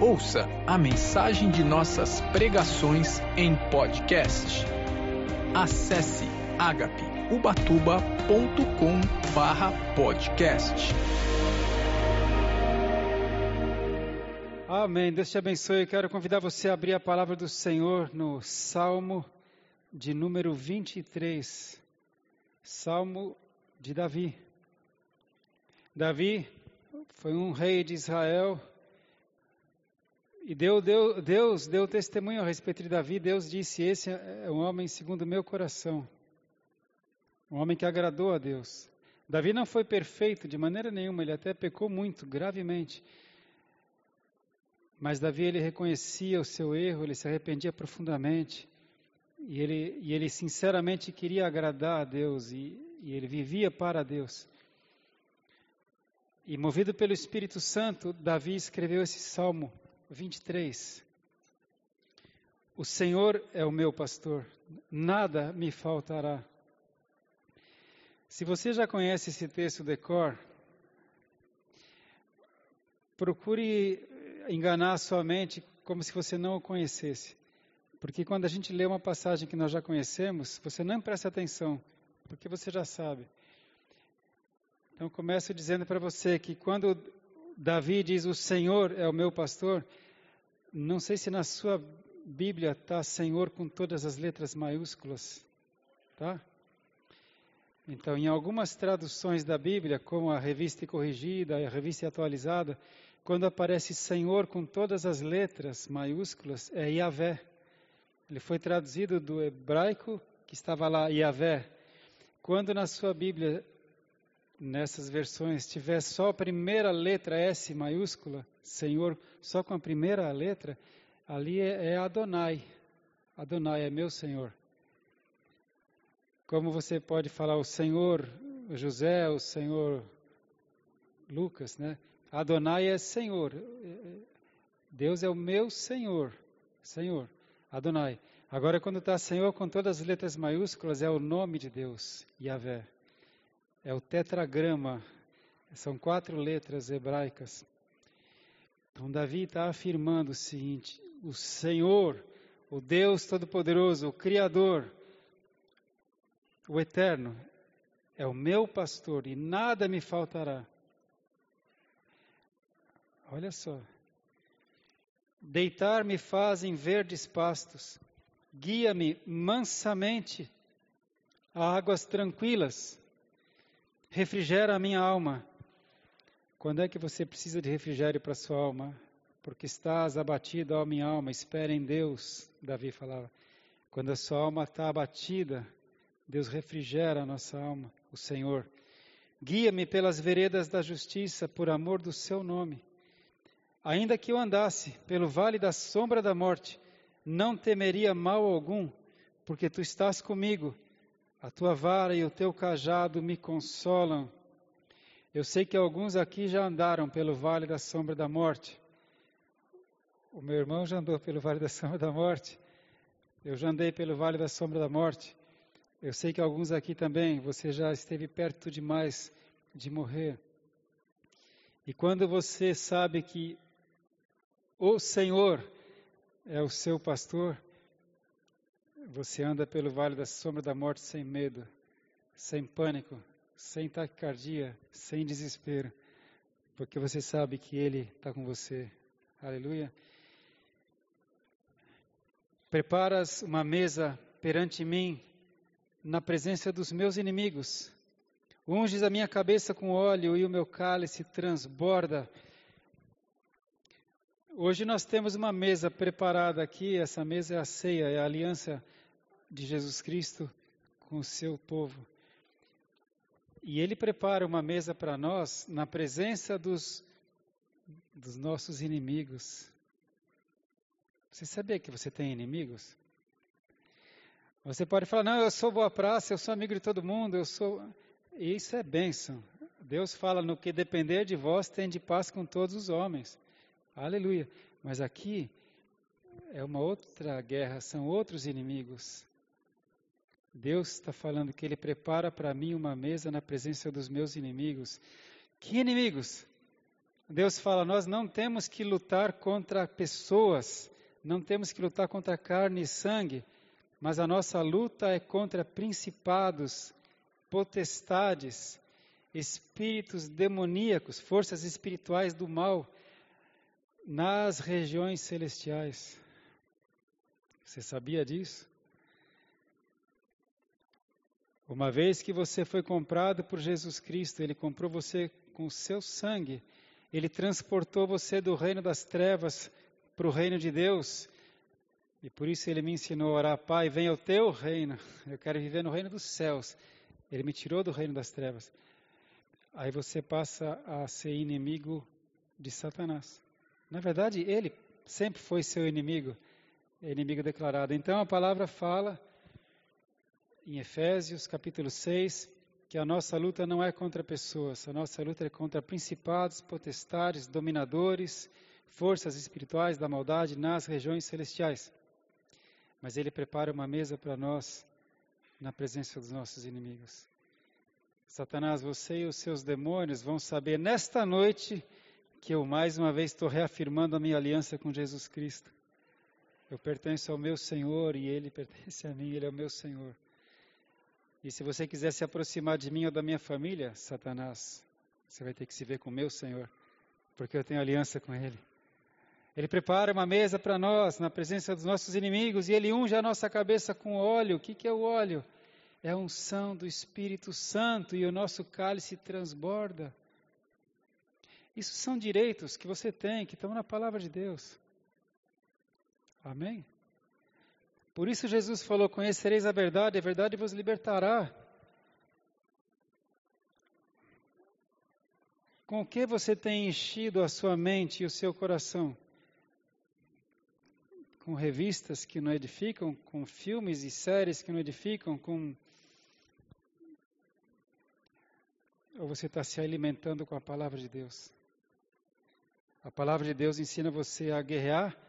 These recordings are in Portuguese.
Ouça a mensagem de nossas pregações em podcast. Acesse agapeubatuba.com/podcast. Amém. Deus te abençoe. Eu quero convidar você a abrir a palavra do Senhor no Salmo de número 23. Salmo de Davi. Davi foi um rei de Israel e deu, deu, Deus deu testemunho a respeito de Davi. Deus disse: Esse é um homem segundo o meu coração. Um homem que agradou a Deus. Davi não foi perfeito de maneira nenhuma, ele até pecou muito, gravemente. Mas Davi ele reconhecia o seu erro, ele se arrependia profundamente. E ele, e ele sinceramente queria agradar a Deus e, e ele vivia para Deus. E movido pelo Espírito Santo, Davi escreveu esse salmo 23. O Senhor é o meu pastor, nada me faltará. Se você já conhece esse texto de cor, procure enganar a sua mente como se você não o conhecesse. Porque quando a gente lê uma passagem que nós já conhecemos, você não presta atenção, porque você já sabe. Então começo dizendo para você que quando Davi diz: O Senhor é o meu pastor. Não sei se na sua Bíblia está Senhor com todas as letras maiúsculas, tá? Então, em algumas traduções da Bíblia, como a revista corrigida, a revista atualizada, quando aparece Senhor com todas as letras maiúsculas, é Yahvé. Ele foi traduzido do hebraico, que estava lá, Yahvé. Quando na sua Bíblia nessas versões tiver só a primeira letra S maiúscula, Senhor, só com a primeira letra, ali é, é Adonai. Adonai é meu Senhor. Como você pode falar o Senhor José, o Senhor Lucas, né? Adonai é Senhor. Deus é o meu Senhor. Senhor. Adonai. Agora, quando está Senhor com todas as letras maiúsculas, é o nome de Deus, Yahvé é o tetragrama, são quatro letras hebraicas. Então, Davi está afirmando o seguinte: o Senhor, o Deus Todo-Poderoso, o Criador, o Eterno, é o meu pastor e nada me faltará. Olha só. Deitar-me faz em verdes pastos, guia-me mansamente a águas tranquilas refrigera a minha alma. Quando é que você precisa de refrigério para sua alma? Porque estás abatido, ó minha alma, espera em Deus, Davi falava. Quando a sua alma está abatida, Deus refrigera a nossa alma, o Senhor. Guia-me pelas veredas da justiça, por amor do seu nome. Ainda que eu andasse pelo vale da sombra da morte, não temeria mal algum, porque tu estás comigo a tua vara e o teu cajado me consolam. Eu sei que alguns aqui já andaram pelo vale da sombra da morte. O meu irmão já andou pelo vale da sombra da morte. Eu já andei pelo vale da sombra da morte. Eu sei que alguns aqui também, você já esteve perto demais de morrer. E quando você sabe que o Senhor é o seu pastor, você anda pelo vale da sombra da morte sem medo, sem pânico, sem taquicardia, sem desespero, porque você sabe que Ele está com você. Aleluia. Preparas uma mesa perante mim, na presença dos meus inimigos. Unges a minha cabeça com óleo e o meu cálice transborda. Hoje nós temos uma mesa preparada aqui, essa mesa é a ceia, é a aliança de Jesus Cristo com o seu povo. E ele prepara uma mesa para nós na presença dos, dos nossos inimigos. Você sabia que você tem inimigos? Você pode falar, não, eu sou boa praça, eu sou amigo de todo mundo, eu sou. Isso é bênção. Deus fala, no que depender de vós, tem de paz com todos os homens. Aleluia. Mas aqui é uma outra guerra, são outros inimigos. Deus está falando que Ele prepara para mim uma mesa na presença dos meus inimigos. Que inimigos? Deus fala: nós não temos que lutar contra pessoas, não temos que lutar contra carne e sangue, mas a nossa luta é contra principados, potestades, espíritos demoníacos, forças espirituais do mal nas regiões celestiais. Você sabia disso? Uma vez que você foi comprado por Jesus Cristo, Ele comprou você com o seu sangue, Ele transportou você do reino das trevas para o reino de Deus. E por isso Ele me ensinou a orar, Pai, venha o teu reino. Eu quero viver no reino dos céus. Ele me tirou do reino das trevas. Aí você passa a ser inimigo de Satanás. Na verdade, ele sempre foi seu inimigo, inimigo declarado. Então a palavra fala em Efésios capítulo 6 que a nossa luta não é contra pessoas, a nossa luta é contra principados, potestades, dominadores, forças espirituais da maldade nas regiões celestiais. Mas ele prepara uma mesa para nós na presença dos nossos inimigos. Satanás, você e os seus demônios vão saber nesta noite que eu mais uma vez estou reafirmando a minha aliança com Jesus Cristo. Eu pertenço ao meu Senhor e Ele pertence a mim, Ele é o meu Senhor. E se você quiser se aproximar de mim ou da minha família, Satanás, você vai ter que se ver com o meu Senhor, porque eu tenho aliança com Ele. Ele prepara uma mesa para nós, na presença dos nossos inimigos, e Ele unge a nossa cabeça com óleo. O que, que é o óleo? É a unção do Espírito Santo e o nosso cálice transborda. Isso são direitos que você tem, que estão na palavra de Deus. Amém? Por isso Jesus falou: Conhecereis a verdade, a verdade vos libertará. Com o que você tem enchido a sua mente e o seu coração? Com revistas que não edificam, com filmes e séries que não edificam, com. Ou você está se alimentando com a palavra de Deus? A palavra de Deus ensina você a guerrear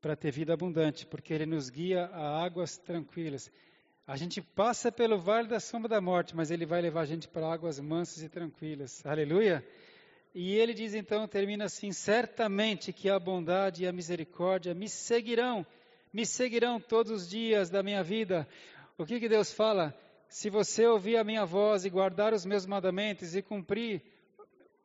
para ter vida abundante, porque Ele nos guia a águas tranquilas. A gente passa pelo vale da sombra da morte, mas Ele vai levar a gente para águas mansas e tranquilas. Aleluia! E ele diz então, termina assim: certamente que a bondade e a misericórdia me seguirão, me seguirão todos os dias da minha vida. O que, que Deus fala? Se você ouvir a minha voz e guardar os meus mandamentos e cumprir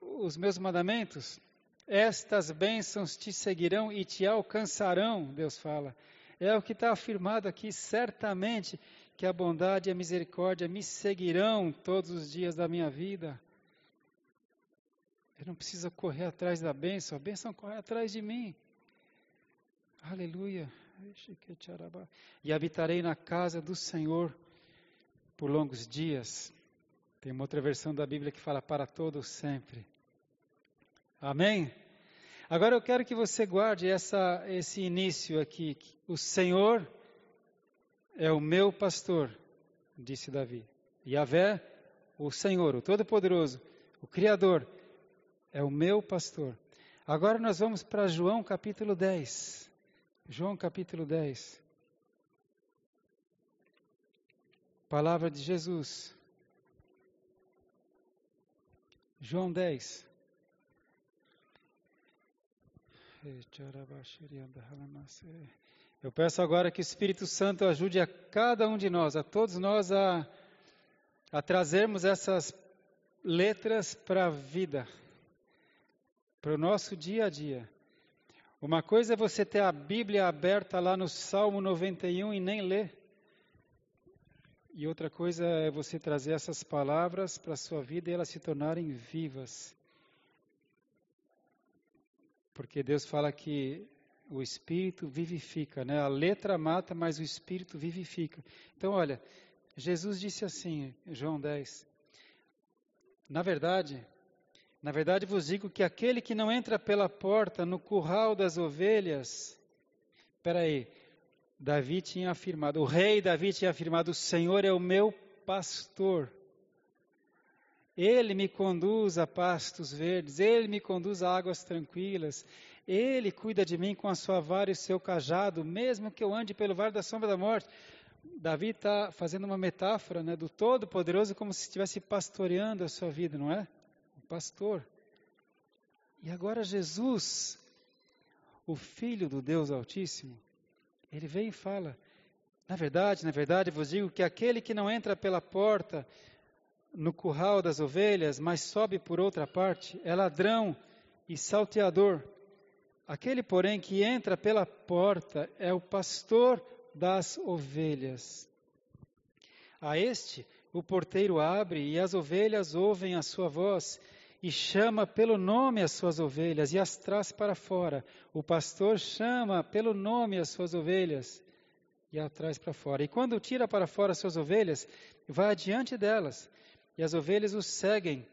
os meus mandamentos, estas bênçãos te seguirão e te alcançarão, Deus fala. É o que está afirmado aqui, certamente que a bondade e a misericórdia me seguirão todos os dias da minha vida. Eu não preciso correr atrás da bênção, a bênção corre atrás de mim. Aleluia. E habitarei na casa do Senhor por longos dias. Tem uma outra versão da Bíblia que fala para todo sempre. Amém? Agora eu quero que você guarde essa, esse início aqui. O Senhor é o meu pastor, disse Davi. Yahvé, o Senhor, o Todo-Poderoso, o Criador, é o meu pastor. Agora nós vamos para João capítulo 10. João capítulo 10. Palavra de Jesus. João 10. Eu peço agora que o Espírito Santo ajude a cada um de nós, a todos nós, a, a trazermos essas letras para a vida, para o nosso dia a dia. Uma coisa é você ter a Bíblia aberta lá no Salmo 91 e nem ler. E outra coisa é você trazer essas palavras para a sua vida e elas se tornarem vivas. Porque Deus fala que o Espírito vivifica, né? A letra mata, mas o Espírito vivifica. Então, olha, Jesus disse assim, João 10. Na verdade, na verdade vos digo que aquele que não entra pela porta no curral das ovelhas, espera aí, Davi tinha afirmado, o rei Davi tinha afirmado, o Senhor é o meu pastor. Ele me conduz a pastos verdes, Ele me conduz a águas tranquilas, Ele cuida de mim com a sua vara e o seu cajado, mesmo que eu ande pelo vale da sombra da morte. Davi está fazendo uma metáfora né, do Todo-Poderoso como se estivesse pastoreando a sua vida, não é? O pastor. E agora Jesus, o Filho do Deus Altíssimo, ele vem e fala: Na verdade, na verdade, vos digo que aquele que não entra pela porta no curral das ovelhas, mas sobe por outra parte, é ladrão e salteador. Aquele, porém, que entra pela porta é o pastor das ovelhas. A este, o porteiro abre e as ovelhas ouvem a sua voz e chama pelo nome as suas ovelhas e as traz para fora. O pastor chama pelo nome as suas ovelhas e as traz para fora. E quando tira para fora as suas ovelhas, vai adiante delas e as ovelhas o seguem,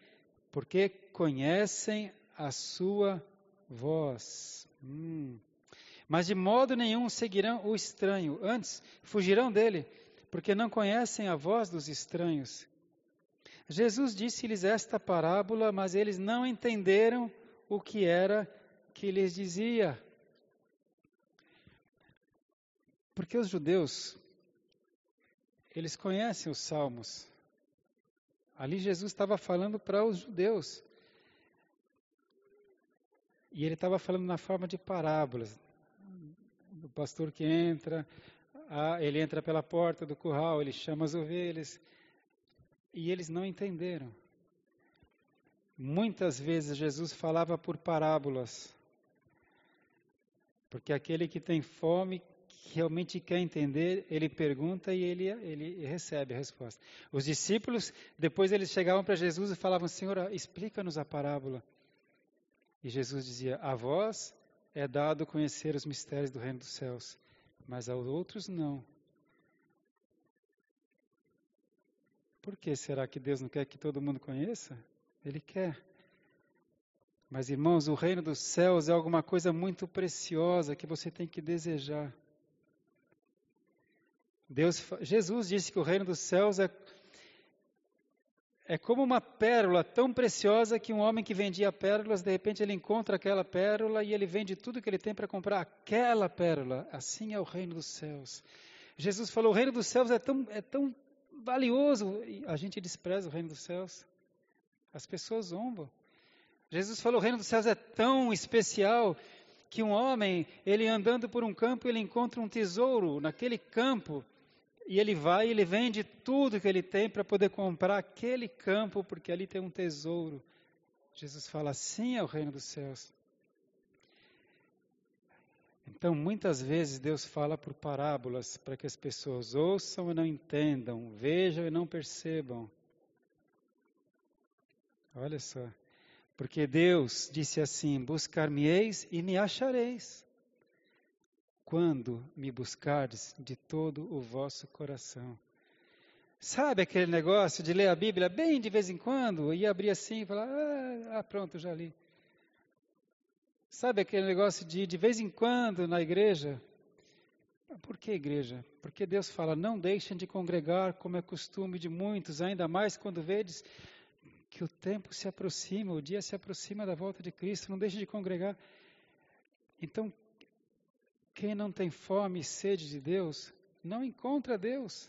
porque conhecem a sua voz. Hum. Mas de modo nenhum seguirão o estranho, antes fugirão dele, porque não conhecem a voz dos estranhos. Jesus disse-lhes esta parábola, mas eles não entenderam o que era que lhes dizia. Porque os judeus, eles conhecem os salmos. Ali Jesus estava falando para os judeus. E ele estava falando na forma de parábolas. O pastor que entra, ele entra pela porta do curral, ele chama as ovelhas. E eles não entenderam. Muitas vezes Jesus falava por parábolas. Porque aquele que tem fome realmente quer entender, ele pergunta e ele, ele recebe a resposta. Os discípulos, depois eles chegavam para Jesus e falavam: Senhor, explica-nos a parábola. E Jesus dizia: A vós é dado conhecer os mistérios do reino dos céus, mas aos outros não. Por que será que Deus não quer que todo mundo conheça? Ele quer. Mas, irmãos, o reino dos céus é alguma coisa muito preciosa que você tem que desejar. Deus, Jesus disse que o reino dos céus é, é como uma pérola tão preciosa que um homem que vendia pérolas, de repente ele encontra aquela pérola e ele vende tudo que ele tem para comprar aquela pérola. Assim é o reino dos céus. Jesus falou: o reino dos céus é tão, é tão valioso. E a gente despreza o reino dos céus. As pessoas zombam. Jesus falou: o reino dos céus é tão especial que um homem, ele andando por um campo, ele encontra um tesouro naquele campo e ele vai e ele vende tudo que ele tem para poder comprar aquele campo, porque ali tem um tesouro. Jesus fala: assim é o reino dos céus. Então, muitas vezes Deus fala por parábolas para que as pessoas ouçam e não entendam, vejam e não percebam. Olha só. Porque Deus disse assim: Buscar-me-eis e me achareis quando me buscardes de todo o vosso coração. Sabe aquele negócio de ler a Bíblia bem de vez em quando e abrir assim e falar: ah, ah, pronto, já li. Sabe aquele negócio de de vez em quando na igreja? Por que igreja? Porque Deus fala: não deixem de congregar como é costume de muitos, ainda mais quando vedes que o tempo se aproxima, o dia se aproxima da volta de Cristo, não deixe de congregar. Então, quem não tem fome e sede de Deus, não encontra Deus.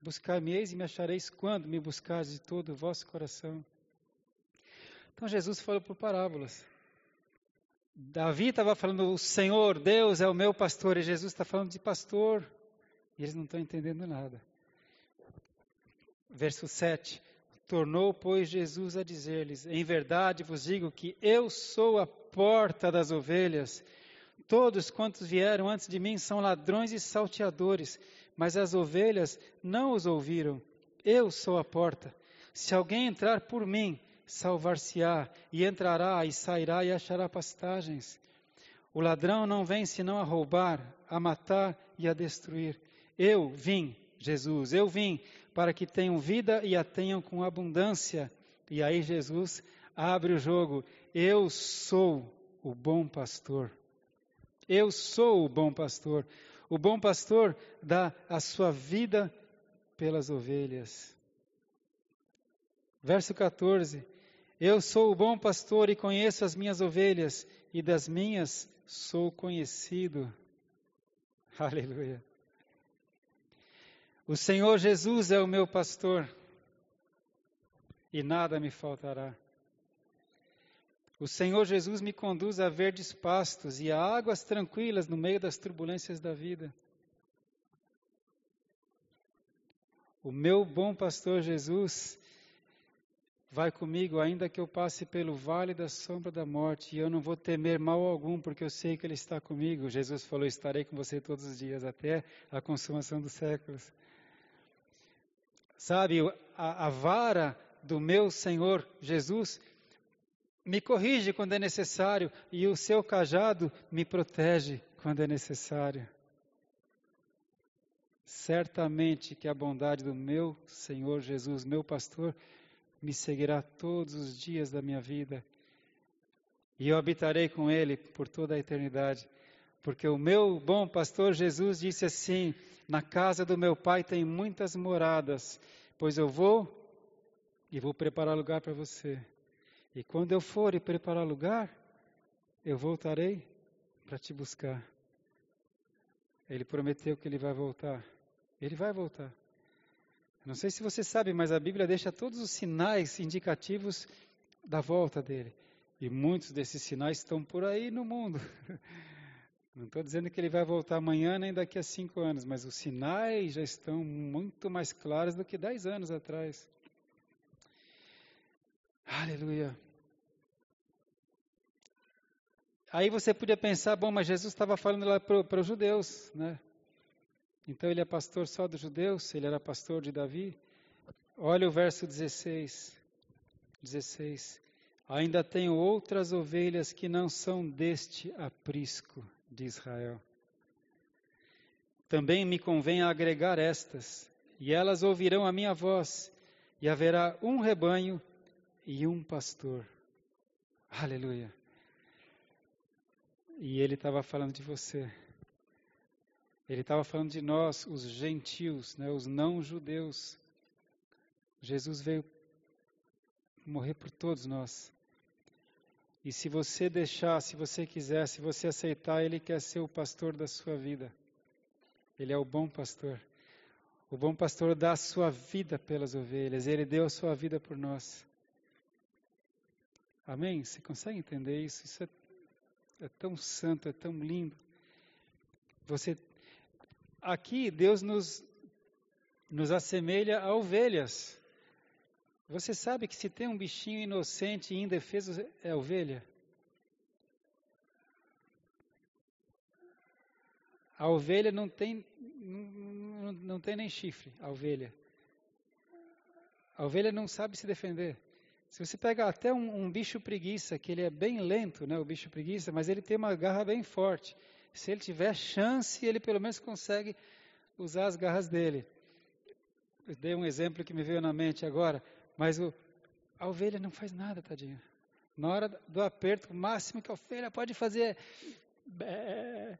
Buscar-me-eis e me achareis quando me buscares de todo o vosso coração. Então Jesus falou por parábolas. Davi estava falando, o Senhor, Deus é o meu pastor, e Jesus está falando de pastor, e eles não estão entendendo nada. Verso 7: Tornou, pois, Jesus a dizer-lhes: Em verdade vos digo que eu sou a porta das ovelhas. Todos quantos vieram antes de mim são ladrões e salteadores, mas as ovelhas não os ouviram. Eu sou a porta. Se alguém entrar por mim, salvar-se-á, e entrará e sairá e achará pastagens. O ladrão não vem senão a roubar, a matar e a destruir. Eu vim, Jesus, eu vim para que tenham vida e a tenham com abundância. E aí Jesus abre o jogo. Eu sou o bom pastor. Eu sou o bom pastor. O bom pastor dá a sua vida pelas ovelhas. Verso 14: Eu sou o bom pastor e conheço as minhas ovelhas, e das minhas sou conhecido. Aleluia. O Senhor Jesus é o meu pastor, e nada me faltará. O Senhor Jesus me conduz a verdes pastos e a águas tranquilas no meio das turbulências da vida. O meu bom pastor Jesus vai comigo, ainda que eu passe pelo vale da sombra da morte, e eu não vou temer mal algum, porque eu sei que Ele está comigo. Jesus falou: Estarei com você todos os dias, até a consumação dos séculos. Sabe, a, a vara do meu Senhor Jesus me corrige quando é necessário, e o seu cajado me protege quando é necessário. Certamente que a bondade do meu Senhor Jesus, meu pastor, me seguirá todos os dias da minha vida. E eu habitarei com ele por toda a eternidade. Porque o meu bom pastor Jesus disse assim: Na casa do meu pai tem muitas moradas, pois eu vou e vou preparar lugar para você. E quando eu for e preparar lugar, eu voltarei para te buscar. Ele prometeu que ele vai voltar. Ele vai voltar. Não sei se você sabe, mas a Bíblia deixa todos os sinais indicativos da volta dele. E muitos desses sinais estão por aí no mundo. Não estou dizendo que ele vai voltar amanhã nem daqui a cinco anos, mas os sinais já estão muito mais claros do que dez anos atrás. Aleluia. Aí você podia pensar, bom, mas Jesus estava falando lá para os judeus, né? Então ele é pastor só dos judeus, ele era pastor de Davi. Olha o verso 16. 16. Ainda tenho outras ovelhas que não são deste aprisco de Israel. Também me convém agregar estas, e elas ouvirão a minha voz, e haverá um rebanho e um pastor. Aleluia. E ele estava falando de você. Ele estava falando de nós, os gentios, né, os não-judeus. Jesus veio morrer por todos nós. E se você deixar, se você quiser, se você aceitar, Ele quer ser o pastor da sua vida. Ele é o bom pastor. O bom pastor dá a sua vida pelas ovelhas. Ele deu a sua vida por nós. Amém? Você consegue entender isso? Isso é, é tão santo, é tão lindo. Você aqui Deus nos, nos assemelha a ovelhas. Você sabe que se tem um bichinho inocente e indefeso, é ovelha? A ovelha não tem, não, não tem nem chifre, a ovelha. A ovelha não sabe se defender. Se você pega até um, um, bicho preguiça, que ele é bem lento, né, o bicho preguiça, mas ele tem uma garra bem forte se ele tiver chance, ele pelo menos consegue usar as garras dele. Eu dei um exemplo que me veio na mente agora, mas o, a ovelha não faz nada, tadinha. Na hora do aperto, o máximo que a ovelha pode fazer é bé,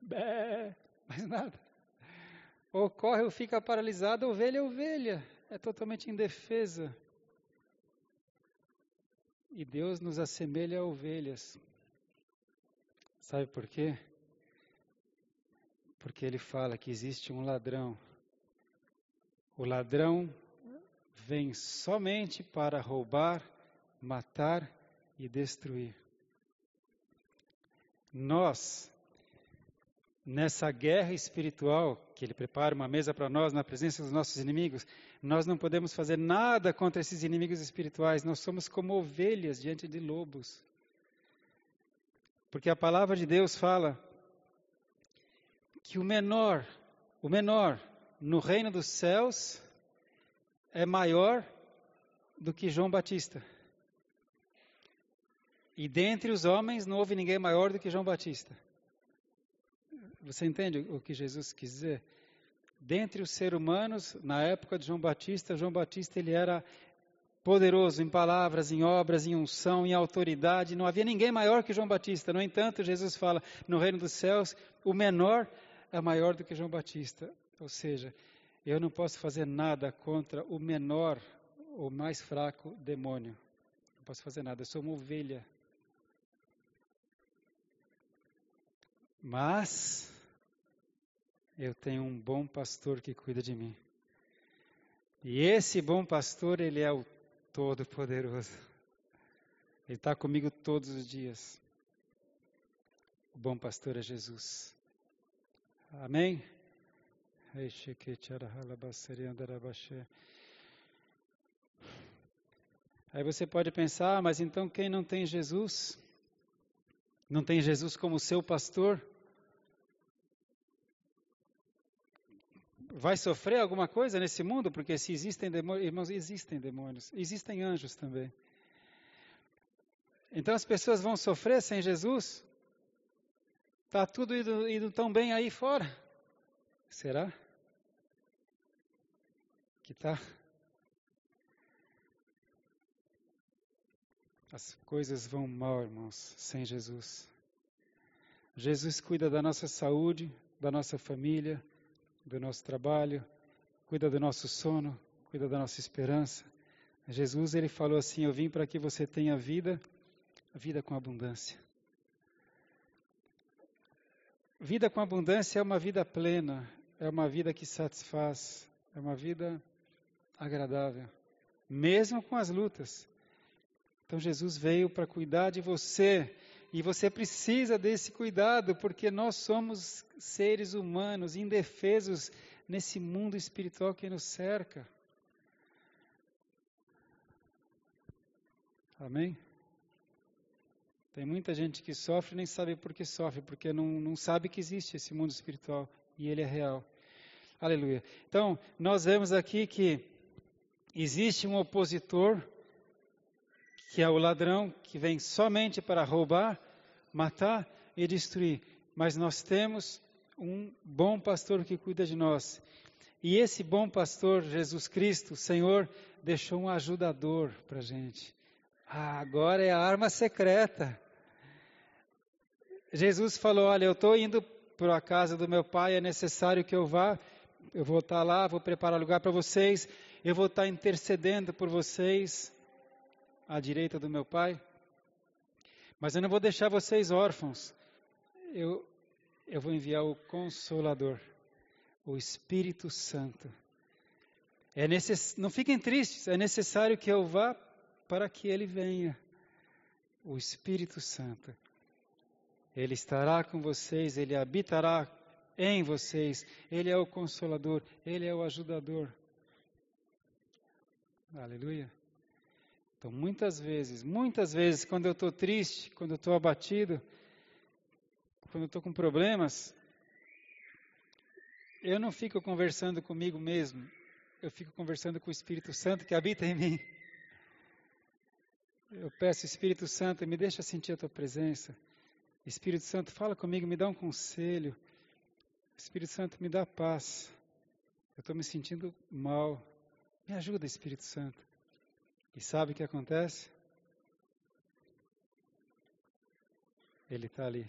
bé, mais nada. Ou corre ou fica paralisada, ovelha é ovelha, é totalmente indefesa. E Deus nos assemelha a ovelhas. Sabe por quê? Porque ele fala que existe um ladrão. O ladrão vem somente para roubar, matar e destruir. Nós, nessa guerra espiritual, que ele prepara uma mesa para nós na presença dos nossos inimigos, nós não podemos fazer nada contra esses inimigos espirituais, nós somos como ovelhas diante de lobos. Porque a palavra de Deus fala que o menor, o menor no reino dos céus é maior do que João Batista. E dentre os homens não houve ninguém maior do que João Batista. Você entende o que Jesus quis dizer? Dentre os seres humanos, na época de João Batista, João Batista ele era poderoso em palavras, em obras, em unção, em autoridade. Não havia ninguém maior que João Batista. No entanto, Jesus fala: no reino dos céus, o menor é maior do que João Batista. Ou seja, eu não posso fazer nada contra o menor, o mais fraco demônio. Não posso fazer nada, eu sou uma ovelha. Mas eu tenho um bom pastor que cuida de mim. E esse bom pastor, ele é o Todo-Poderoso. Ele está comigo todos os dias. O bom pastor é Jesus. Amém? Aí você pode pensar, ah, mas então quem não tem Jesus? Não tem Jesus como seu pastor? Vai sofrer alguma coisa nesse mundo? Porque se existem demônios, irmãos, existem demônios, existem anjos também. Então as pessoas vão sofrer sem Jesus? Está tudo indo, indo tão bem aí fora? Será? Que tá? As coisas vão mal, irmãos, sem Jesus. Jesus cuida da nossa saúde, da nossa família, do nosso trabalho, cuida do nosso sono, cuida da nossa esperança. Jesus, ele falou assim: Eu vim para que você tenha vida, vida com abundância. Vida com abundância é uma vida plena, é uma vida que satisfaz, é uma vida agradável, mesmo com as lutas. Então Jesus veio para cuidar de você e você precisa desse cuidado porque nós somos seres humanos indefesos nesse mundo espiritual que nos cerca. Amém? Tem muita gente que sofre e nem sabe por que sofre, porque não, não sabe que existe esse mundo espiritual e ele é real. Aleluia. Então, nós vemos aqui que existe um opositor, que é o ladrão, que vem somente para roubar, matar e destruir. Mas nós temos um bom pastor que cuida de nós. E esse bom pastor, Jesus Cristo, Senhor, deixou um ajudador para a gente. Ah, agora é a arma secreta. Jesus falou: Olha, eu estou indo para a casa do meu pai, é necessário que eu vá. Eu vou estar lá, vou preparar lugar para vocês. Eu vou estar intercedendo por vocês à direita do meu pai. Mas eu não vou deixar vocês órfãos. Eu, eu vou enviar o Consolador, o Espírito Santo. É necess... Não fiquem tristes, é necessário que eu vá para que ele venha. O Espírito Santo. Ele estará com vocês, ele habitará em vocês. Ele é o consolador, ele é o ajudador. Aleluia. Então, muitas vezes, muitas vezes, quando eu estou triste, quando eu estou abatido, quando eu estou com problemas, eu não fico conversando comigo mesmo, eu fico conversando com o Espírito Santo que habita em mim. Eu peço, Espírito Santo, me deixa sentir a tua presença. Espírito Santo, fala comigo, me dá um conselho. Espírito Santo, me dá paz. Eu estou me sentindo mal. Me ajuda, Espírito Santo. E sabe o que acontece? Ele está ali.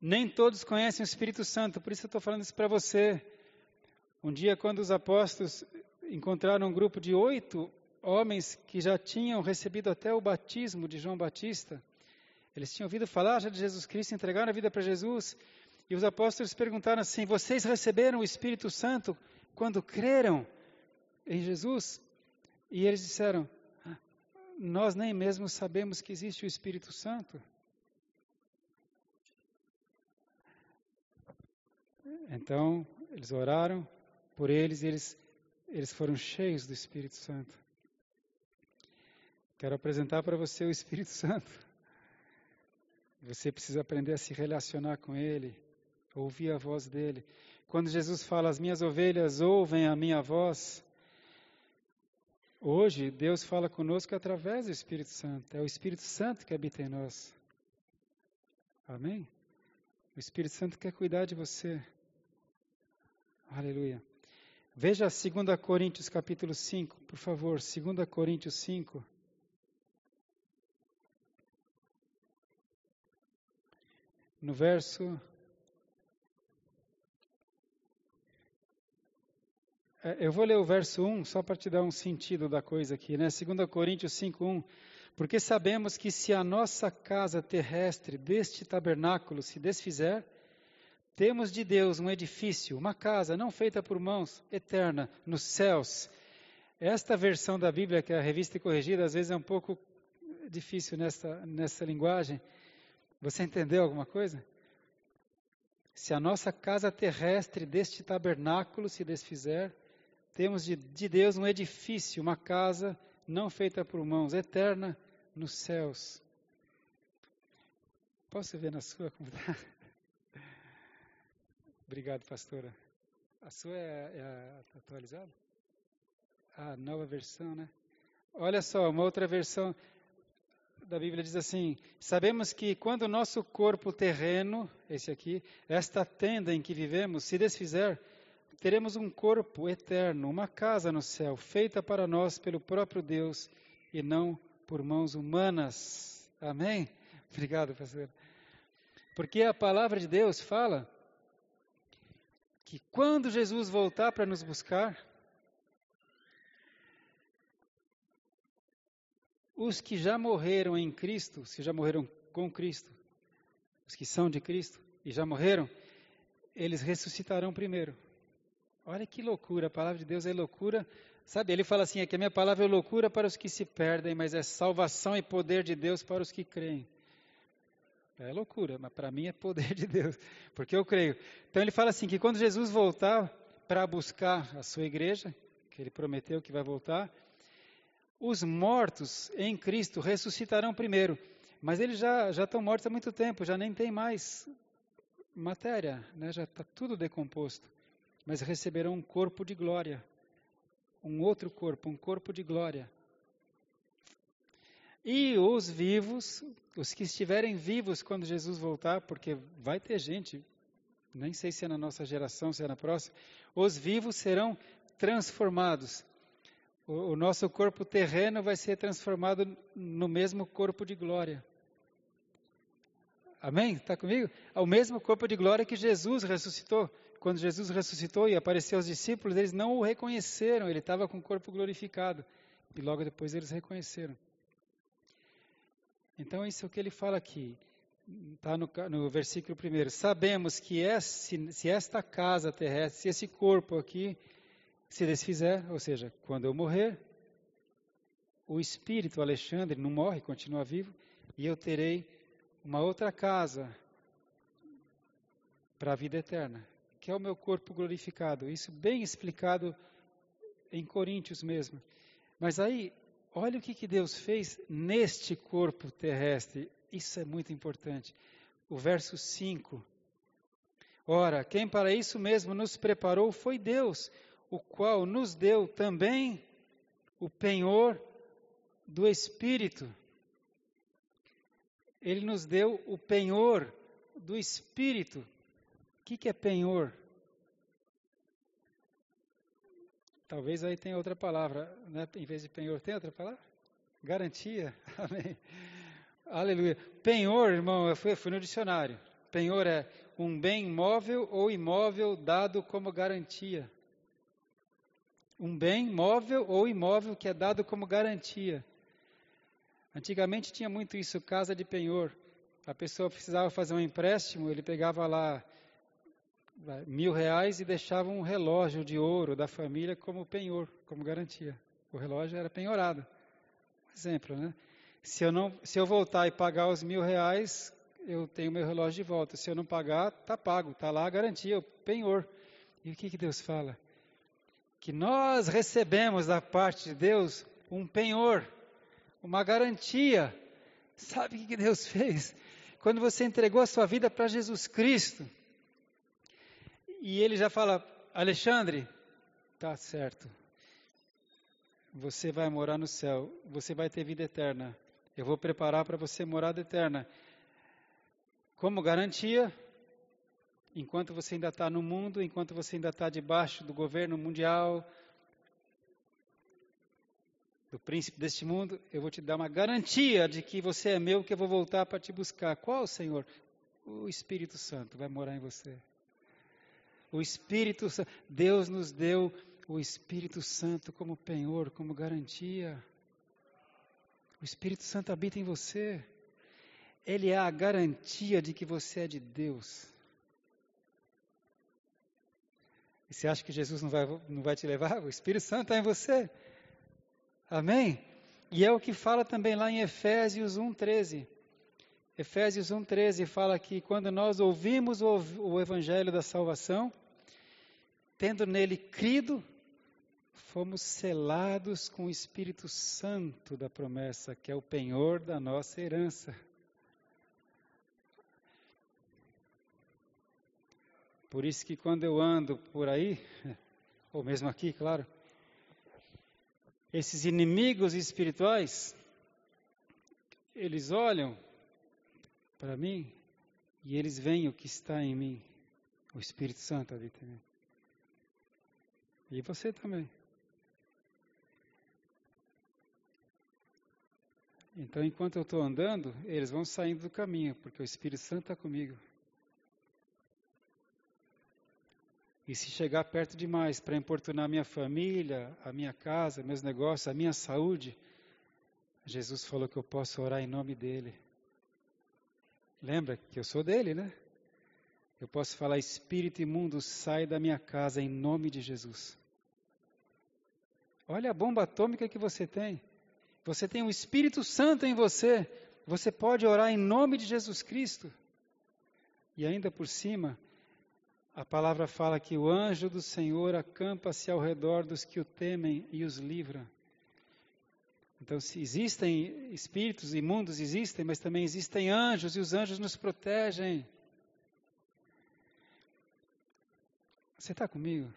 Nem todos conhecem o Espírito Santo, por isso eu estou falando isso para você. Um dia, quando os apóstolos encontraram um grupo de oito homens que já tinham recebido até o batismo de João Batista. Eles tinham ouvido falar já de Jesus Cristo, entregaram a vida para Jesus. E os apóstolos perguntaram assim: Vocês receberam o Espírito Santo quando creram em Jesus? E eles disseram: Nós nem mesmo sabemos que existe o Espírito Santo. Então, eles oraram por eles e eles, eles foram cheios do Espírito Santo. Quero apresentar para você o Espírito Santo. Você precisa aprender a se relacionar com Ele, ouvir a voz dele. Quando Jesus fala, as minhas ovelhas ouvem a minha voz, hoje Deus fala conosco através do Espírito Santo. É o Espírito Santo que habita em nós. Amém? O Espírito Santo quer cuidar de você. Aleluia. Veja 2 Coríntios capítulo 5, por favor, 2 Coríntios 5. no verso. Eu vou ler o verso 1 só para te dar um sentido da coisa aqui, né? 2 Coríntios 5:1. Porque sabemos que se a nossa casa terrestre deste tabernáculo se desfizer, temos de Deus um edifício, uma casa não feita por mãos, eterna, nos céus. Esta versão da Bíblia, que é a revista corrigida, às vezes é um pouco difícil nessa, nessa linguagem. Você entendeu alguma coisa? Se a nossa casa terrestre deste tabernáculo se desfizer, temos de, de Deus um edifício, uma casa não feita por mãos, eterna nos céus. Posso ver na sua está? Obrigado, pastora. A sua é, é atualizada? A nova versão, né? Olha só, uma outra versão da Bíblia diz assim: Sabemos que quando o nosso corpo terreno, esse aqui, esta tenda em que vivemos, se desfizer, teremos um corpo eterno, uma casa no céu, feita para nós pelo próprio Deus e não por mãos humanas. Amém? Obrigado, pastor. Porque a palavra de Deus fala que quando Jesus voltar para nos buscar, os que já morreram em Cristo, que já morreram com Cristo, os que são de Cristo e já morreram, eles ressuscitarão primeiro. Olha que loucura, a palavra de Deus é loucura. Sabe, ele fala assim: é que a minha palavra é loucura para os que se perdem, mas é salvação e poder de Deus para os que creem. É loucura, mas para mim é poder de Deus, porque eu creio. Então ele fala assim: que quando Jesus voltar para buscar a sua igreja, que ele prometeu que vai voltar, os mortos em Cristo ressuscitarão primeiro. Mas eles já, já estão mortos há muito tempo, já nem tem mais matéria, né? já está tudo decomposto mas receberão um corpo de glória, um outro corpo, um corpo de glória. E os vivos, os que estiverem vivos quando Jesus voltar, porque vai ter gente, nem sei se é na nossa geração, se é na próxima, os vivos serão transformados. O, o nosso corpo terreno vai ser transformado no mesmo corpo de glória. Amém? Está comigo? Ao mesmo corpo de glória que Jesus ressuscitou quando Jesus ressuscitou e apareceu aos discípulos, eles não o reconheceram, ele estava com o corpo glorificado. E logo depois eles reconheceram. Então, isso é o que ele fala aqui. Está no, no, versículo primeiro. Sabemos que esse, se esta casa terrestre, se esse corpo aqui se desfizer, ou seja, quando eu morrer, o espírito Alexandre não morre, continua vivo, e eu terei uma outra casa para a vida eterna que é o meu corpo glorificado. Isso bem explicado em Coríntios mesmo. Mas aí, olha o que, que Deus fez neste corpo terrestre. Isso é muito importante. O verso 5. Ora, quem para isso mesmo nos preparou foi Deus, o qual nos deu também o penhor do Espírito. Ele nos deu o penhor do Espírito. O que, que é penhor? Talvez aí tenha outra palavra, né? em vez de penhor, tem outra palavra? Garantia. Amém. Aleluia. Penhor, irmão, eu fui, fui no dicionário. Penhor é um bem móvel ou imóvel dado como garantia. Um bem móvel ou imóvel que é dado como garantia. Antigamente tinha muito isso, casa de penhor. A pessoa precisava fazer um empréstimo, ele pegava lá mil reais e deixava um relógio de ouro da família como penhor, como garantia. O relógio era penhorado. Exemplo, né? Se eu, não, se eu voltar e pagar os mil reais, eu tenho meu relógio de volta. Se eu não pagar, tá pago, tá lá a garantia, o penhor. E o que, que Deus fala? Que nós recebemos da parte de Deus um penhor, uma garantia. Sabe o que, Deus fez? Quando você entregou a sua vida para Jesus Cristo, e ele já fala: Alexandre, tá certo. Você vai morar no céu, você vai ter vida eterna. Eu vou preparar para você morada eterna. Como garantia, enquanto você ainda está no mundo, enquanto você ainda está debaixo do governo mundial, do príncipe deste mundo, eu vou te dar uma garantia de que você é meu, que eu vou voltar para te buscar. Qual, Senhor? O Espírito Santo vai morar em você. O Espírito Deus nos deu o Espírito Santo como penhor, como garantia. O Espírito Santo habita em você. Ele é a garantia de que você é de Deus. E você acha que Jesus não vai, não vai te levar? O Espírito Santo está em você. Amém? E é o que fala também lá em Efésios 1,13. Efésios 1,13 fala que quando nós ouvimos o, o Evangelho da salvação, tendo nele crido, fomos selados com o Espírito Santo da promessa, que é o penhor da nossa herança. Por isso que quando eu ando por aí, ou mesmo aqui, claro, esses inimigos espirituais, eles olham para mim e eles veem o que está em mim. O Espírito Santo habita em mim. E você também. Então, enquanto eu estou andando, eles vão saindo do caminho, porque o Espírito Santo está comigo. E se chegar perto demais para importunar minha família, a minha casa, meus negócios, a minha saúde, Jesus falou que eu posso orar em nome dele. Lembra que eu sou dele, né? Eu posso falar: Espírito imundo, sai da minha casa em nome de Jesus. Olha a bomba atômica que você tem. Você tem o Espírito Santo em você. Você pode orar em nome de Jesus Cristo. E ainda por cima, a palavra fala que o anjo do Senhor acampa-se ao redor dos que o temem e os livra. Então, se existem espíritos imundos, existem, mas também existem anjos e os anjos nos protegem. Você está comigo?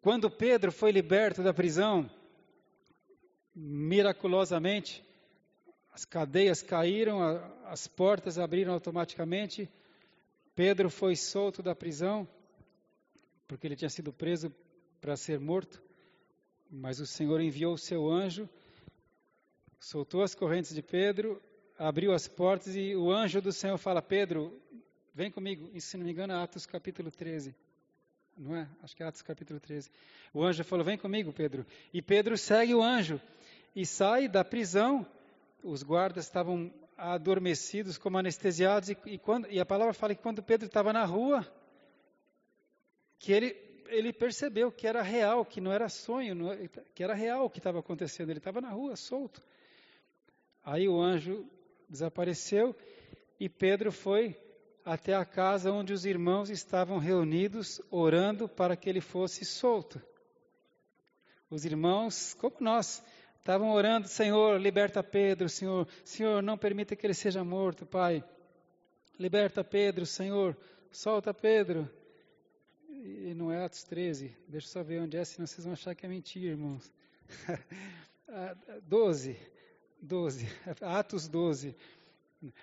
Quando Pedro foi liberto da prisão, miraculosamente, as cadeias caíram, as portas abriram automaticamente, Pedro foi solto da prisão, porque ele tinha sido preso para ser morto, mas o Senhor enviou o seu anjo, soltou as correntes de Pedro, abriu as portas e o anjo do Senhor fala: Pedro, vem comigo. E se não me engano, Atos capítulo 13. Não é? Acho que é Atos capítulo 13. O anjo falou: Vem comigo, Pedro. E Pedro segue o anjo e sai da prisão. Os guardas estavam adormecidos, como anestesiados, e, e, quando, e a palavra fala que quando Pedro estava na rua, que ele, ele percebeu que era real, que não era sonho, não, que era real o que estava acontecendo, ele estava na rua, solto. Aí o anjo desapareceu e Pedro foi até a casa onde os irmãos estavam reunidos, orando para que ele fosse solto. Os irmãos, como nós, Estavam orando, Senhor, liberta Pedro, Senhor, Senhor, não permita que ele seja morto, Pai. Liberta Pedro, Senhor, solta Pedro. E não é Atos 13, deixa eu só ver onde é, senão vocês vão achar que é mentira, irmãos. 12, 12, Atos 12.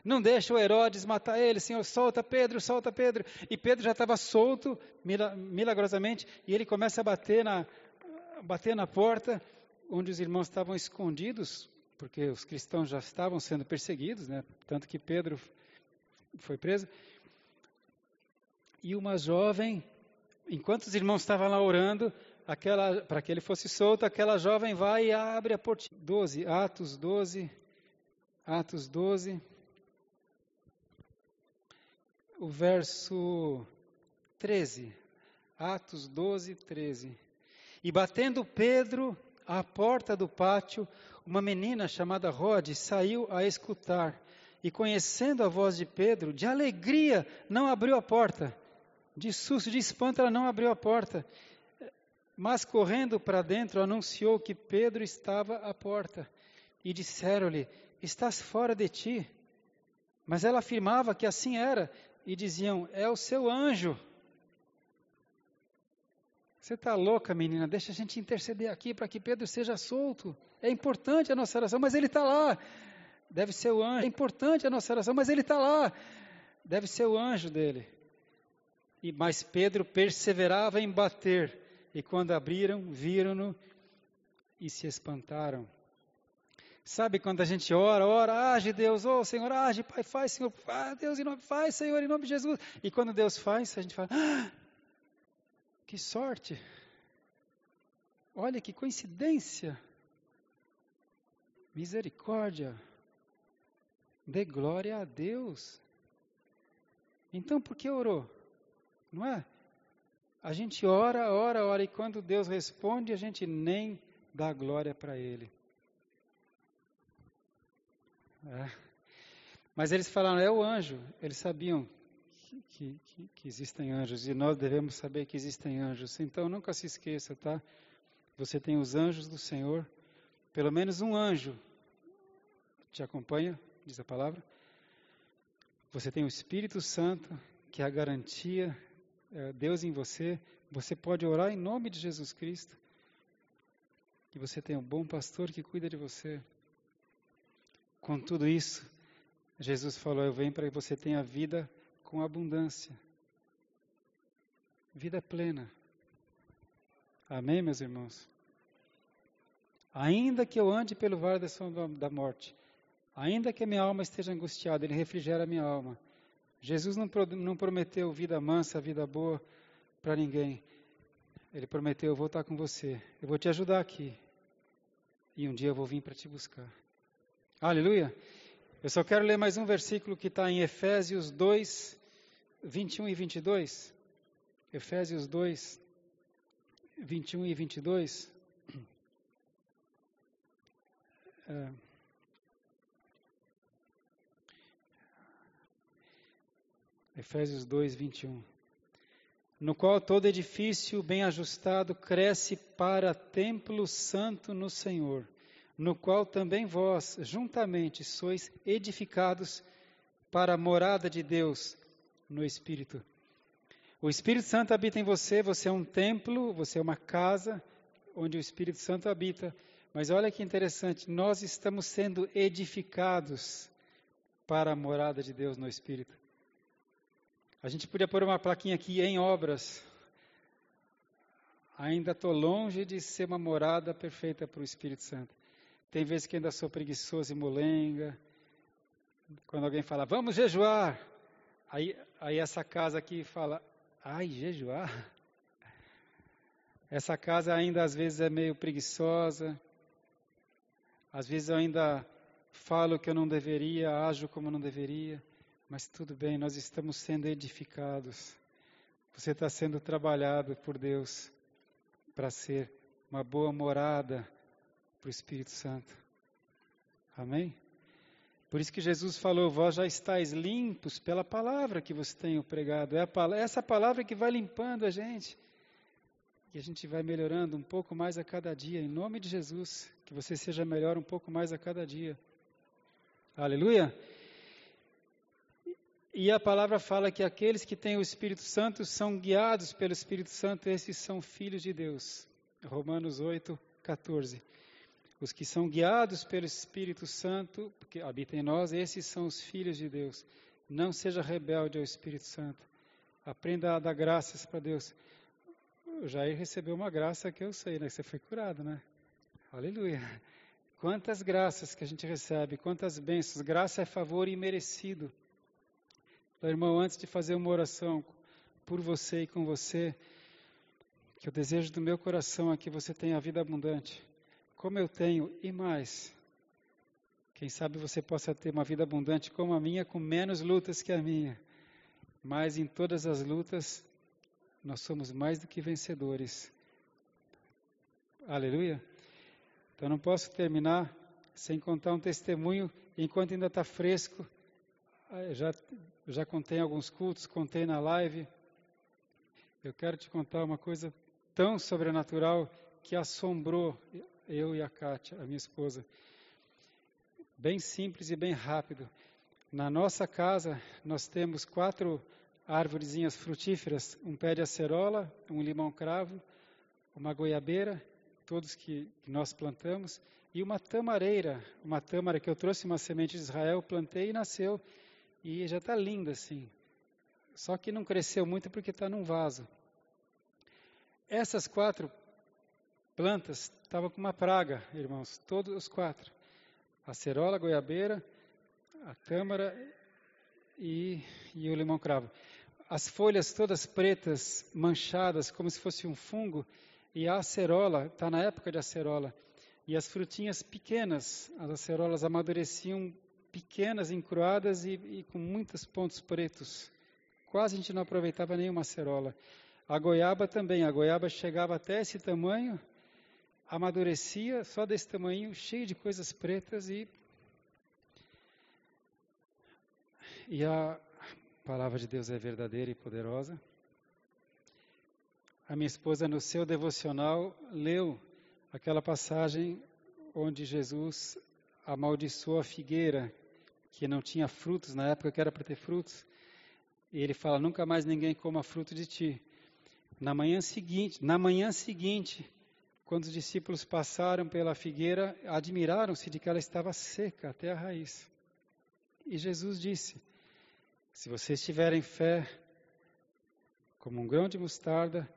Não deixa o Herodes matar ele, Senhor, solta Pedro, solta Pedro. E Pedro já estava solto, milagrosamente, e ele começa a bater na, bater na porta onde os irmãos estavam escondidos, porque os cristãos já estavam sendo perseguidos, né? tanto que Pedro foi preso. E uma jovem, enquanto os irmãos estavam lá orando, para que ele fosse solto, aquela jovem vai e abre a porta. 12, Atos 12, Atos 12, o verso 13. Atos 12, 13. E batendo Pedro à porta do pátio, uma menina chamada Rod saiu a escutar e, conhecendo a voz de Pedro, de alegria não abriu a porta. De susto, de espanto, ela não abriu a porta. Mas, correndo para dentro, anunciou que Pedro estava à porta. E disseram-lhe: Estás fora de ti. Mas ela afirmava que assim era, e diziam: É o seu anjo. Você está louca, menina? Deixa a gente interceder aqui para que Pedro seja solto. É importante a nossa oração, mas ele está lá. Deve ser o anjo. É importante a nossa oração, mas ele está lá. Deve ser o anjo dele. E mas Pedro perseverava em bater. E quando abriram, viram-no e se espantaram. Sabe quando a gente ora, ora, age Deus, oh Senhor, age, Pai, faz, Senhor, ah, Deus, em nome, faz, Senhor, em nome de Jesus. E quando Deus faz, a gente fala, ah, que sorte! Olha que coincidência! Misericórdia! Dê glória a Deus! Então, por que orou? Não é? A gente ora, ora, ora, e quando Deus responde, a gente nem dar glória para Ele. É. Mas eles falaram, é o anjo. Eles sabiam que, que, que, existem anjos e nós devemos saber que existem anjos. Então nunca se esqueça, tá? Você tem os anjos do Senhor, pelo menos um anjo te acompanha, diz a palavra. Você tem o Espírito Santo, que é a garantia, é Deus em você. Você pode orar em nome de Jesus Cristo. E você tem um bom pastor que cuida de você. Com tudo isso, Jesus falou: Eu venho para que você tenha vida com abundância. Vida plena. Amém, meus irmãos? Ainda que eu ande pelo vale da sombra da morte, ainda que a minha alma esteja angustiada, Ele refrigera a minha alma. Jesus não, não prometeu vida mansa, vida boa para ninguém. Ele prometeu: Eu vou estar com você, eu vou te ajudar aqui. E um dia eu vou vir para te buscar. Aleluia! Eu só quero ler mais um versículo que está em Efésios 2, 21 e 22. Efésios 2, 21 e 22. É. Efésios 2, 21. No qual todo edifício bem ajustado cresce para templo santo no Senhor no qual também vós, juntamente, sois edificados para a morada de Deus no Espírito. O Espírito Santo habita em você, você é um templo, você é uma casa onde o Espírito Santo habita. Mas olha que interessante, nós estamos sendo edificados para a morada de Deus no Espírito. A gente podia pôr uma plaquinha aqui em obras. Ainda estou longe de ser uma morada perfeita para o Espírito Santo. Tem vezes que ainda sou preguiçoso e molenga. Quando alguém fala, vamos jejuar. Aí, aí essa casa aqui fala, ai, jejuar? Essa casa ainda às vezes é meio preguiçosa. Às vezes eu ainda falo que eu não deveria, ajo como não deveria. Mas tudo bem, nós estamos sendo edificados. Você está sendo trabalhado por Deus para ser uma boa morada para o Espírito Santo. Amém? Por isso que Jesus falou: Vós já estáis limpos pela palavra que vos tenho pregado. É a, essa palavra que vai limpando a gente. E a gente vai melhorando um pouco mais a cada dia, em nome de Jesus. Que você seja melhor um pouco mais a cada dia. Aleluia! E a palavra fala que aqueles que têm o Espírito Santo são guiados pelo Espírito Santo, esses são filhos de Deus. Romanos 8, 14. Os que são guiados pelo Espírito Santo, que habita em nós, esses são os filhos de Deus. Não seja rebelde ao Espírito Santo. Aprenda a dar graças para Deus. O Jair recebeu uma graça que eu sei, né? Você foi curado, né? Aleluia. Quantas graças que a gente recebe, quantas bênçãos. Graça é favor imerecido. Então, irmão, antes de fazer uma oração por você e com você, que o desejo do meu coração é que você tenha a vida abundante como eu tenho e mais. Quem sabe você possa ter uma vida abundante como a minha, com menos lutas que a minha. Mas em todas as lutas, nós somos mais do que vencedores. Aleluia. Então não posso terminar sem contar um testemunho enquanto ainda está fresco. Ah, já, já contei alguns cultos, contei na live. Eu quero te contar uma coisa tão sobrenatural que assombrou eu e a Kátia, a minha esposa. Bem simples e bem rápido. Na nossa casa, nós temos quatro árvorezinhas frutíferas: um pé de acerola, um limão-cravo, uma goiabeira, todos que, nós plantamos, e uma tamareira, uma tâmara que eu trouxe uma semente de Israel, plantei e nasceu, e já está linda assim. Só que não cresceu muito porque está num vaso. Essas quatro plantas estavam com uma praga, irmãos, todos os quatro. A cerola, a goiabeira, a câmara e, e o limão-cravo. As folhas todas pretas, manchadas, como se fosse um fungo, e a acerola, está na época de acerola, e as frutinhas pequenas, as acerolas amadureciam pequenas, encruadas e, e com muitos pontos pretos. Quase a gente não aproveitava nenhuma acerola. A goiaba também, a goiaba chegava até esse tamanho, amadurecia, só desse tamanho, cheio de coisas pretas e e a palavra de Deus é verdadeira e poderosa. A minha esposa no seu devocional leu aquela passagem onde Jesus amaldiçoou a figueira que não tinha frutos na época que era para ter frutos. E ele fala: "Nunca mais ninguém coma fruto de ti". Na manhã seguinte, na manhã seguinte, quando os discípulos passaram pela figueira, admiraram-se de que ela estava seca até a raiz. E Jesus disse: Se vocês tiverem fé, como um grão de mostarda,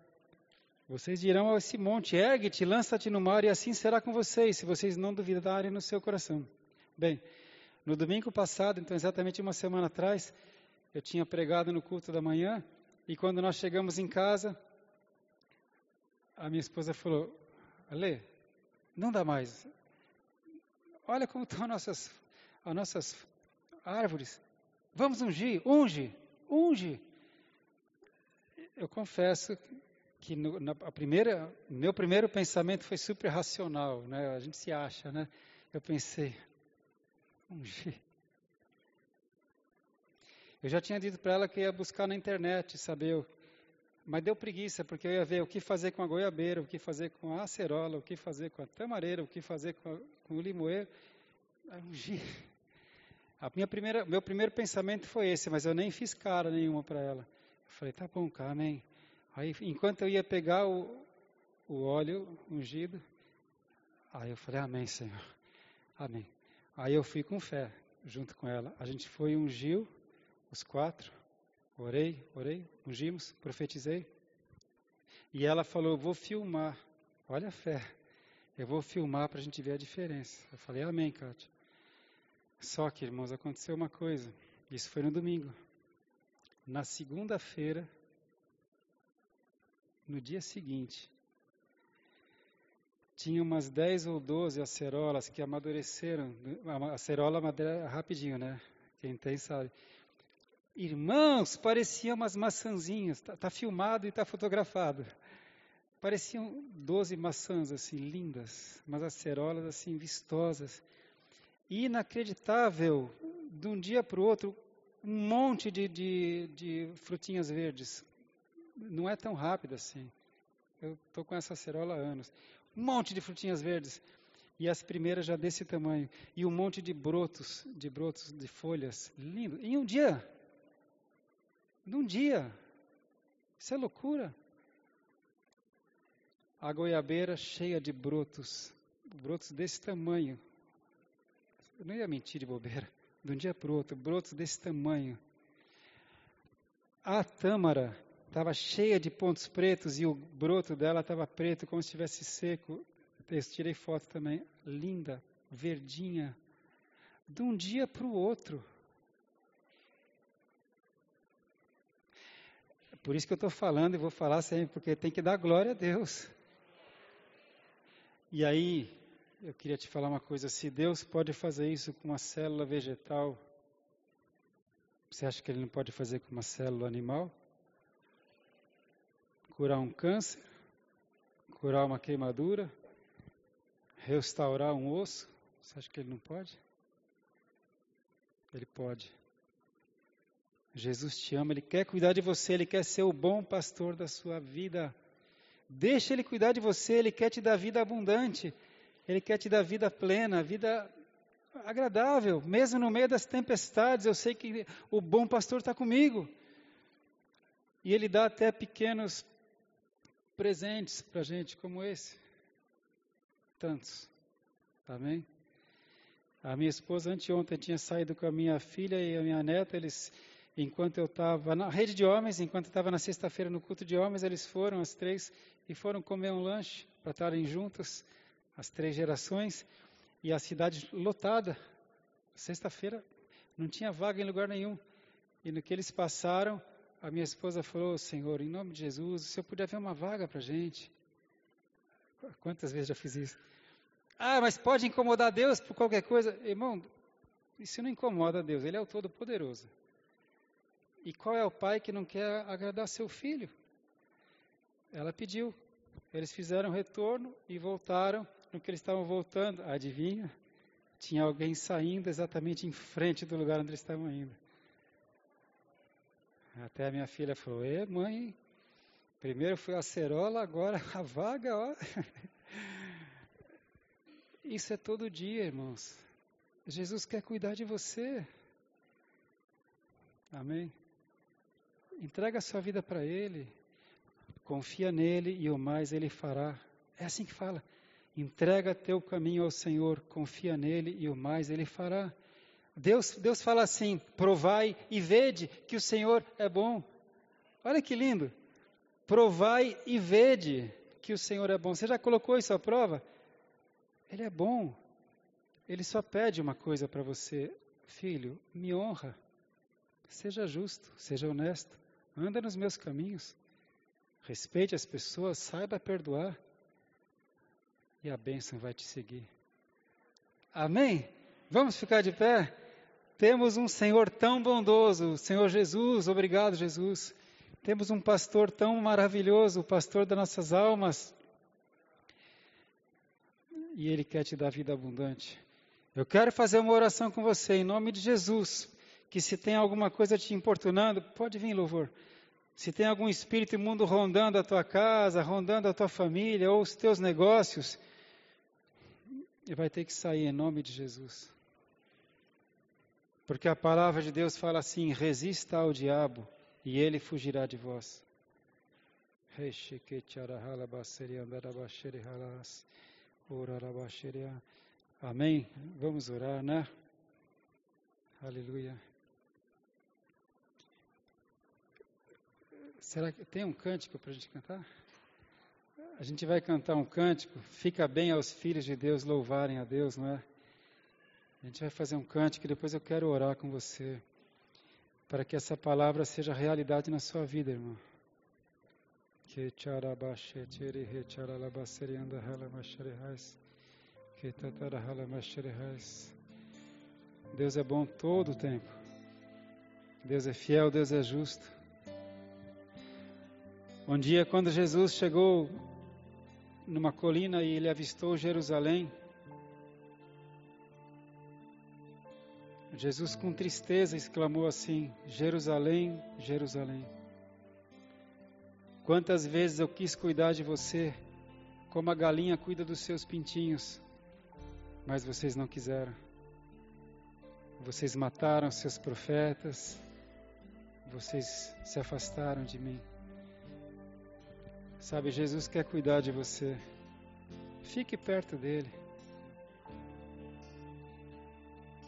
vocês dirão a esse monte: ergue-te, lança-te no mar, e assim será com vocês, se vocês não duvidarem no seu coração. Bem, no domingo passado, então exatamente uma semana atrás, eu tinha pregado no culto da manhã, e quando nós chegamos em casa, a minha esposa falou: Ale, não dá mais. Olha como estão as nossas, as nossas árvores. Vamos ungir, unge, unge. Eu confesso que no, na, a primeira, meu primeiro pensamento foi super racional, né? A gente se acha, né? Eu pensei, ungir. Eu já tinha dito para ela que ia buscar na internet, saber mas deu preguiça, porque eu ia ver o que fazer com a goiabeira, o que fazer com a acerola, o que fazer com a tamareira, o que fazer com, a, com o limoeiro. A minha primeira, meu primeiro pensamento foi esse, mas eu nem fiz cara nenhuma para ela. Eu falei, tá bom, cara, amém. Aí, enquanto eu ia pegar o, o óleo ungido, aí eu falei, amém, Senhor. Amém. Aí eu fui com fé, junto com ela. A gente foi ungiu, os quatro. Orei, orei, ungimos, profetizei. E ela falou: Eu vou filmar. Olha a fé. Eu vou filmar para a gente ver a diferença. Eu falei: Amém, Kátia. Só que, irmãos, aconteceu uma coisa. Isso foi no domingo. Na segunda-feira, no dia seguinte, tinha umas 10 ou 12 acerolas que amadureceram. A acerola amadurece rapidinho, né? Quem tem sabe. Irmãos, pareciam umas maçãzinhas, está tá filmado e está fotografado. Pareciam doze maçãs assim, lindas, umas acerolas assim, vistosas. Inacreditável, de um dia para o outro, um monte de, de, de frutinhas verdes. Não é tão rápido assim. Eu estou com essa acerola há anos. Um monte de frutinhas verdes. E as primeiras já desse tamanho. E um monte de brotos, de brotos, de folhas. Lindo. Em um dia, num dia. Isso é loucura. A goiabeira cheia de brotos, brotos desse tamanho. Eu não ia mentir de bobeira. De um dia para o outro, brotos desse tamanho. A tâmara estava cheia de pontos pretos e o broto dela estava preto, como se estivesse seco. Eu tirei foto também. Linda, verdinha. De um dia para o outro. Por isso que eu estou falando e vou falar sempre, porque tem que dar glória a Deus. E aí, eu queria te falar uma coisa: se Deus pode fazer isso com uma célula vegetal, você acha que Ele não pode fazer com uma célula animal? Curar um câncer, curar uma queimadura, restaurar um osso, você acha que Ele não pode? Ele pode. Jesus te ama, Ele quer cuidar de você, Ele quer ser o bom pastor da sua vida. Deixa Ele cuidar de você, Ele quer te dar vida abundante, Ele quer te dar vida plena, vida agradável, mesmo no meio das tempestades. Eu sei que o bom pastor está comigo. E Ele dá até pequenos presentes para a gente, como esse. Tantos. Amém? A minha esposa anteontem tinha saído com a minha filha e a minha neta, eles enquanto eu estava na rede de homens, enquanto eu estava na sexta-feira no culto de homens, eles foram, as três, e foram comer um lanche para estarem juntas, as três gerações, e a cidade lotada. Sexta-feira não tinha vaga em lugar nenhum. E no que eles passaram, a minha esposa falou: Senhor, em nome de Jesus, se eu puder ver uma vaga para gente. Quantas vezes já fiz isso? Ah, mas pode incomodar Deus por qualquer coisa? Irmão, isso não incomoda Deus, Ele é o Todo-Poderoso. E qual é o pai que não quer agradar seu filho? Ela pediu. Eles fizeram retorno e voltaram. No que eles estavam voltando, adivinha? Tinha alguém saindo exatamente em frente do lugar onde eles estavam indo. Até a minha filha falou: "É, mãe, primeiro foi a cerola, agora a vaga, ó". Isso é todo dia, irmãos. Jesus quer cuidar de você. Amém? Entrega a sua vida para Ele. Confia nele e o mais Ele fará. É assim que fala. Entrega teu caminho ao Senhor, confia nele e o mais Ele fará. Deus, Deus fala assim: provai e vede que o Senhor é bom. Olha que lindo. Provai e vede que o Senhor é bom. Você já colocou isso à prova? Ele é bom. Ele só pede uma coisa para você: filho, me honra. Seja justo, seja honesto, anda nos meus caminhos. Respeite as pessoas, saiba perdoar. E a bênção vai te seguir. Amém? Vamos ficar de pé? Temos um Senhor tão bondoso, Senhor Jesus, obrigado, Jesus. Temos um pastor tão maravilhoso, o pastor das nossas almas. E ele quer te dar vida abundante. Eu quero fazer uma oração com você, em nome de Jesus. Que se tem alguma coisa te importunando, pode vir, louvor. Se tem algum espírito imundo rondando a tua casa, rondando a tua família ou os teus negócios, vai ter que sair em nome de Jesus. Porque a palavra de Deus fala assim: resista ao diabo e ele fugirá de vós. Amém? Vamos orar, né? Aleluia. Será que tem um cântico para a gente cantar? A gente vai cantar um cântico. Fica bem aos filhos de Deus louvarem a Deus, não é? A gente vai fazer um cântico e depois eu quero orar com você. Para que essa palavra seja realidade na sua vida, irmão. Que Deus é bom todo o tempo. Deus é fiel, Deus é justo. Um dia, quando Jesus chegou numa colina e ele avistou Jerusalém, Jesus, com tristeza, exclamou assim: Jerusalém, Jerusalém. Quantas vezes eu quis cuidar de você, como a galinha cuida dos seus pintinhos, mas vocês não quiseram. Vocês mataram seus profetas, vocês se afastaram de mim. Sabe, Jesus quer cuidar de você. Fique perto dele.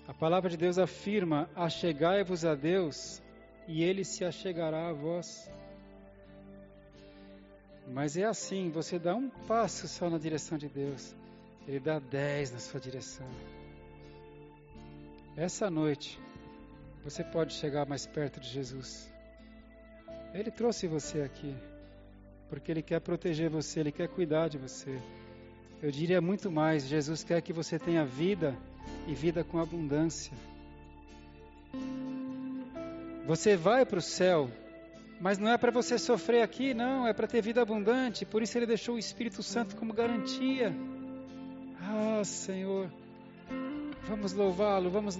A palavra de Deus afirma: Achegai-vos a Deus, e ele se achegará a vós. Mas é assim: você dá um passo só na direção de Deus, ele dá dez na sua direção. Essa noite, você pode chegar mais perto de Jesus. Ele trouxe você aqui porque Ele quer proteger você, Ele quer cuidar de você. Eu diria muito mais: Jesus quer que você tenha vida e vida com abundância. Você vai para o céu, mas não é para você sofrer aqui, não, é para ter vida abundante. Por isso Ele deixou o Espírito Santo como garantia. Ah, Senhor, vamos louvá-lo, vamos